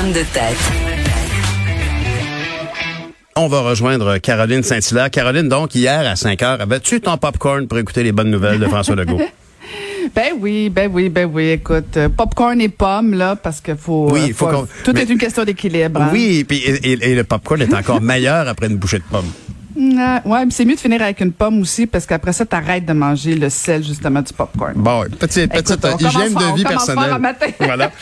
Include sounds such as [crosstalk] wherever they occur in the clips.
femme de tête. On va rejoindre Caroline Saint-Hilaire. Caroline, donc, hier à 5 heures, avais-tu ton popcorn pour écouter les bonnes nouvelles de François Legault? [laughs] Ben oui, ben oui, ben oui. Écoute, euh, popcorn et pommes, là, parce que faut. Oui, euh, faut Tout mais- est une question d'équilibre. hein. Oui, puis et, et- et le popcorn est encore meilleur après une bouchée de pomme. Euh, ouais, mais c'est mieux de finir avec une pomme aussi, parce qu'après ça, t'arrêtes de manger le sel, justement, du popcorn. Bon, petite, petite commence hygiène de vie personnelle. le matin. [laughs] voilà. [laughs]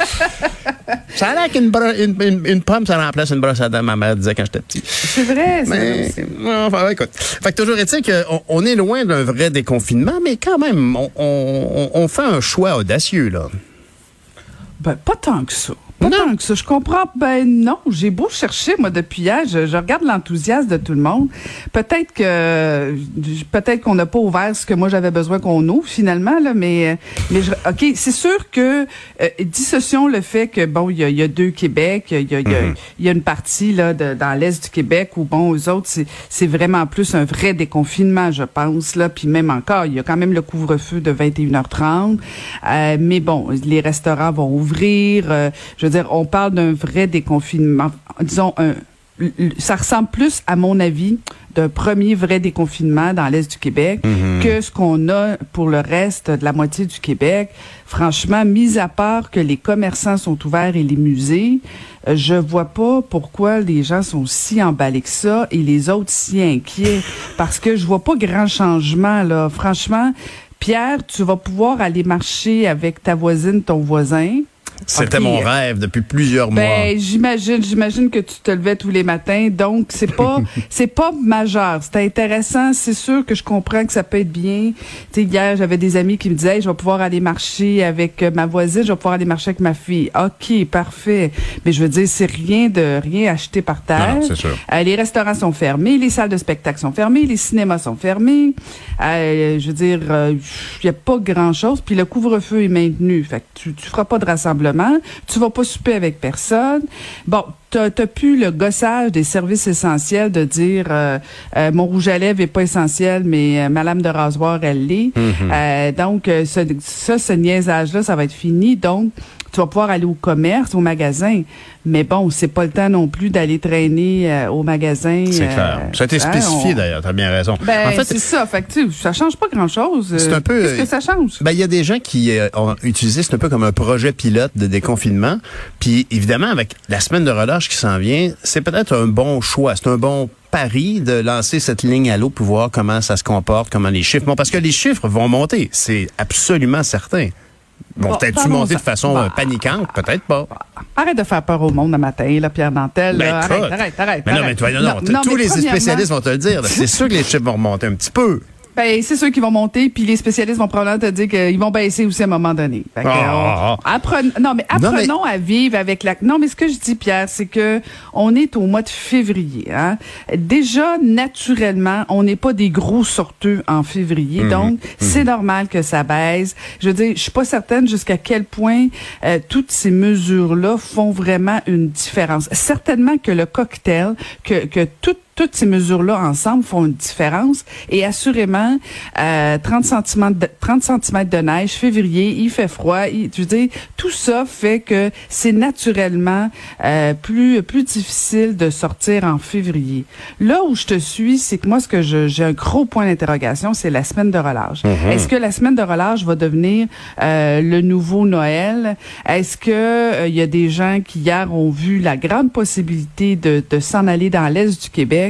Ça a l'air qu'une une, une- une pomme, ça remplace une brosse à dents, ma mère disait quand j'étais petit. C'est vrai, c'est enfin, écoute. Fait que toujours est-il qu'on on est loin d'un vrai déconfinement, mais quand même, on, on- on fait un choix audacieux, là. Ben, pas tant que ça. Pas Non. tant que ça. Je comprends. Ben non, j'ai beau chercher, moi, depuis hier. Je, je regarde l'enthousiasme de tout le monde. Peut-être que peut-être qu'on n'a pas ouvert ce que moi j'avais besoin qu'on ouvre finalement, là, mais, mais je- OK, c'est sûr que euh, dissocions le fait que bon, il y a, y a deux Québec, il y a, y a- il y a une partie là de- dans l'est du Québec où bon, eux autres, c'est c'est vraiment plus un vrai déconfinement, je pense là. Puis même encore, il y a quand même le couvre-feu de 21h30. Euh, mais bon, les restaurants vont ouvrir. euh, je veux dire, on parle d'un vrai déconfinement. Disons, un, ça ressemble plus, à mon avis, d'un premier vrai déconfinement dans l'Est du Québec que ce qu'on a pour le reste de la moitié du Québec. Franchement, mis à part que les commerçants sont ouverts et les musées, euh, je vois pas pourquoi les gens sont si emballés que ça et les autres si inquiets. Parce que je vois pas grand changement, là. Franchement, Pierre, tu vas pouvoir aller marcher avec ta voisine, ton voisin. C'était mon rêve depuis plusieurs mois. Ben, j'imagine, j'imagine que tu te levais tous les matins, donc c'est pas, [laughs] c'est pas majeur. C'est intéressant, c'est sûr que je comprends que ça peut être bien. Tu sais, hier, j'avais des amis qui me disaient, Hey, je vais pouvoir aller marcher avec euh, ma voisine, je vais pouvoir aller marcher avec ma fille. Ok, parfait. Mais je veux dire, c'est rien de rien acheté par terre. Non, sûr. Euh, les restaurants sont fermés, les salles de spectacle sont fermées, les cinémas sont fermés. Euh, je veux dire, il n'y a pas grand-chose. Puis le couvre-feu est maintenu. Fait que tu, tu feras pas de rassemblement. Tu vas pas souper avec personne. Bon, t'as as plus le gossage des services essentiels de dire euh, euh, mon rouge à lèvres est pas essentiel, mais euh, ma lame de rasoir, elle l'est. Donc, euh, ce, ça, ce niaisage-là, ça va être fini. Donc, tu vas pouvoir aller au commerce, au magasin. Mais bon, c'est pas le temps non plus d'aller traîner euh, au magasin. C'est euh, clair. Ça a été hein, spécifié on- d'ailleurs, tu as bien raison. Ben, en fait, c'est ça. Fait que, tu sais, ça change pas grand-chose. C'est Euh, un peu, Qu'est-ce euh, que ça change? Ben, il y a des gens qui euh, ont utilisé, c'est un peu comme un projet pilote de déconfinement. Puis évidemment, avec la semaine de relâche qui s'en vient, c'est peut-être un bon choix. C'est un bon pari de lancer cette ligne à l'eau pour voir comment ça se comporte, comment les chiffres. Bon, parce que les chiffres vont monter, c'est absolument certain. Bon, peut-être parlons-en. monter de façon Bon. euh, paniquante, peut-être pas. Arrête de faire peur au monde le matin, là, Pierre Dantel. Ben, arrête, arrête, arrête. Mais non, arrête. mais toi, non, non, Non, tous les spécialistes vont te le dire. C'est sûr que les chiffres vont remonter un petit peu. Ben, c'est ceux qui vont monter, puis les spécialistes vont probablement te dire qu'ils vont baisser aussi à un moment donné. Fait que, Ah, on- apprenons- non, mais Non, mais- apprenons à vivre avec la. Non, mais ce que je dis, Pierre, c'est que on est au mois de février. Hein? Déjà, naturellement, on n'est pas des gros sorteux en février, Mhm. donc c'est normal que ça baisse. Je veux dire, je suis pas certaine jusqu'à quel point euh, toutes ces mesures-là font vraiment une différence. Certainement que le cocktail, que que tout toutes ces mesures-là ensemble font une différence. Et assurément, euh, 30 cm de, 30 centimètres de neige, février, il fait froid. Il, veux dire, tout ça fait que c'est naturellement euh, plus plus difficile de sortir en février. Là où je te suis, c'est que moi, ce que je- j'ai un gros point d'interrogation, c'est la semaine de relâche. Est-ce que la semaine de relâche va devenir euh, le nouveau Noël? Est-ce que euh, il y a des gens qui hier ont vu la grande possibilité de, de s'en aller dans l'est du Québec?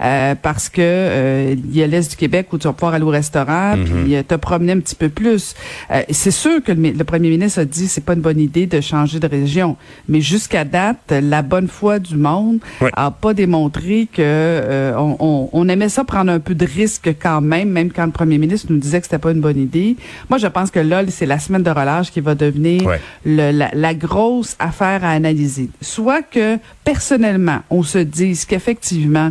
Euh, parce que euh, il y a l'est du Québec où tu vas pouvoir aller au restaurant puis euh, te promener un petit peu plus. Euh, c'est sûr que le, mi- le premier ministre a dit c'est pas une bonne idée de changer de région, mais jusqu'à date, la bonne foi du monde a pas démontré que euh, on, on- on aimait ça prendre un peu de risque quand même, même quand le premier ministre nous disait que c'était pas une bonne idée. Moi, je pense que là, c'est la semaine de relâche qui va devenir Ouais. le- la, la grosse affaire à analyser. Soit que personnellement, on se dise qu'effectivement,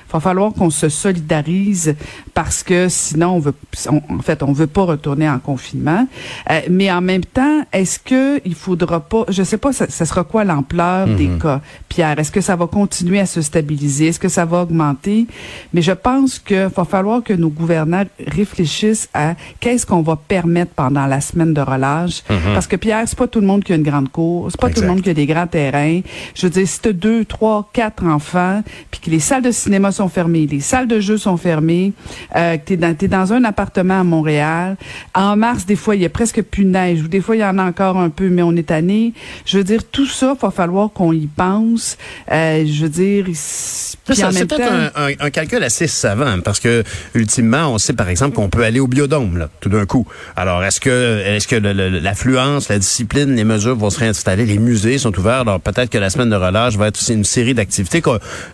va falloir qu'on se solidarise parce que sinon on veut, en fait, on veut pas retourner en confinement. Euh, mais en même temps, est-ce que il faudra pas, je sais pas, ça, sera quoi l'ampleur des mhm. cas, Pierre? Est-ce que ça va continuer à se stabiliser? Est-ce que ça va augmenter? Mais je pense que va falloir que nos gouvernants réfléchissent à qu'est-ce qu'on va permettre pendant la semaine de relâche, mhm. parce que Pierre, c'est pas tout le monde qui a une grande cour, c'est pas tout le monde qui a des grands terrains. Je veux dire, si t'as deux, trois, quatre enfants, puis que les salles de cinéma sont fermées, les salles de jeux sont fermées, euh, que dans, es dans un appartement à Montréal. En mars, des fois, il y a presque plus de neige, ou des fois, il y en a encore un peu, mais on est tanné. Je veux dire, tout ça, va falloir qu'on y pense. Euh, je veux dire, c'est peut-être un, calcul assez savant, parce que ultimement, on sait par exemple qu'on peut aller au biodôme, là, tout d'un coup. Alors, est-ce que, est-ce que l'affluence, la discipline, les mesures vont se réinstaller, les musées sont ouverts, alors peut-être que la semaine de relâche va être aussi une série d'activités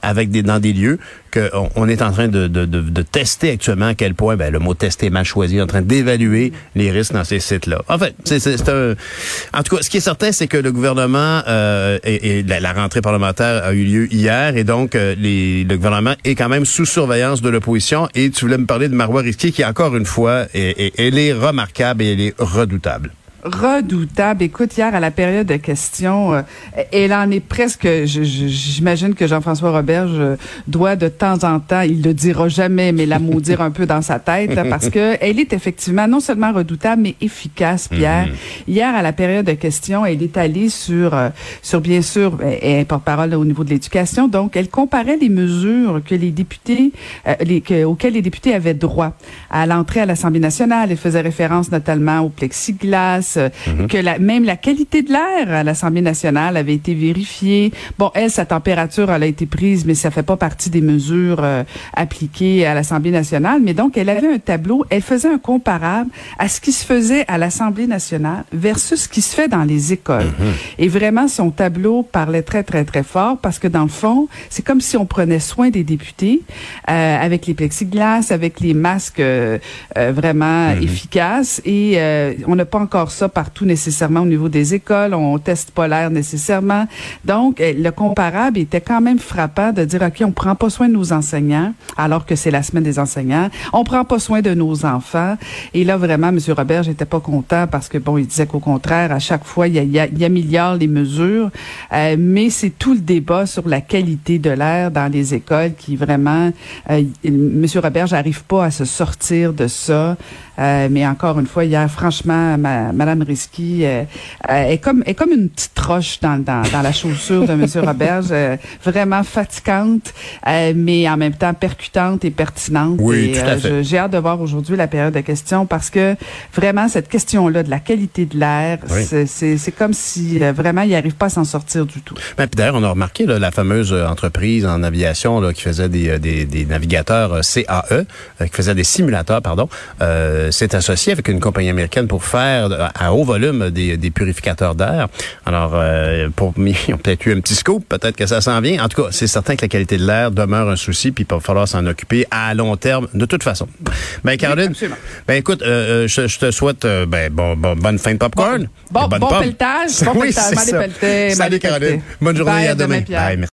avec des dans des lieux qu'on on est en train de, de, de, tester actuellement à quel point ben, le mot tester mal choisi, en train d'évaluer les risques dans ces sites-là. En fait, c'est un. En tout cas, ce qui est certain, c'est que le gouvernement euh, et, la, rentrée parlementaire a eu lieu hier, et donc euh, les, le gouvernement est quand même sous surveillance de l'opposition. Et tu voulais me parler de Marois Risky, qui encore une fois, elle est remarquable et elle est redoutable redoutable. Écoute, hier à la période de questions, euh, elle en est presque. J'imagine que Jean-François Roberge euh, doit de temps en temps, il le dira jamais, mais la maudire un peu dans sa tête, [laughs] parce que elle est effectivement non seulement redoutable, mais efficace. Pierre, mm-hmm. hier à la période de questions, elle est allée sur, euh, sur bien sûr, elle porte-parole au niveau de l'éducation, donc elle comparait les mesures que les députés, les, auxquelles les députés avaient droit à l'entrée à l'Assemblée nationale. Elle faisait référence notamment au plexiglas Mhm. que la, même la qualité de l'air à l'Assemblée nationale avait été vérifiée. Bon, elle, sa température, elle a été prise, mais ça fait pas partie des mesures euh, appliquées à l'Assemblée nationale. Mais donc, elle avait un tableau, elle faisait un comparable à ce qui se faisait à l'Assemblée nationale versus ce qui se fait dans les écoles. Mhm. Et vraiment, son tableau parlait très, très, très fort parce que dans le fond, c'est comme si on prenait soin des députés euh, avec les plexiglas, avec les masques euh, vraiment mhm. efficaces. Et on n'a pas encore ça partout nécessairement au niveau des écoles. On teste pas l'air nécessairement. Donc, eh, le comparable était quand même frappant de dire, OK, on prend pas soin de nos enseignants, alors que c'est la semaine des enseignants. On prend pas soin de nos enfants. Et là, vraiment, M. Robert, j'étais pas content parce que, bon, il disait qu'au contraire, à chaque fois, il, y a, il, améliore les mesures. Euh, mais c'est tout le débat sur la qualité de l'air dans les écoles qui vraiment, euh, M. Robert, j'arrive pas à se sortir de ça. Euh, mais encore une fois, hier, franchement, ma, Madame Risky euh, euh, est comme est comme une petite roche dans, dans, dans la chaussure de Monsieur [laughs] Roberge, vraiment fatigante, mais en même temps percutante et pertinente. Oui, tout à fait. J'ai hâte de voir aujourd'hui la période de questions parce que vraiment cette question-là de la qualité de l'air, c'est comme si vraiment il arrive pas à s'en sortir du tout. Ben, D'ailleurs, on a remarqué là, la fameuse entreprise en aviation là, qui faisait des, des, des navigateurs CAE, qui faisait des simulateurs, pardon. Euh, s'est associé avec une compagnie américaine pour faire à haut volume des, purificateurs d'air. Alors, euh, pour [laughs] ils ont peut-être eu un petit scoop, peut-être que ça s'en vient. En tout cas, c'est certain que la qualité de l'air demeure un souci, puis il va falloir s'en occuper à long terme, de toute façon. Ben, Caroline, ben écoute, euh, euh, je, te souhaite ben, bon, bonne fin de popcorn. Bon, bon, bon pelletage, bon oui, pelletage. Salut, Caroline. Bonne journée, à demain. demain